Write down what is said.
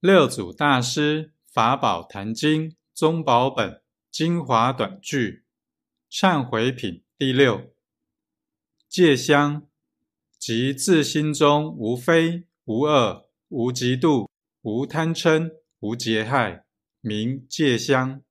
六祖大师《法宝坛经》宗宝本精华短句忏悔品第六：戒香，即自心中无非、无恶、无嫉妒、无贪嗔、无劫害，名戒香。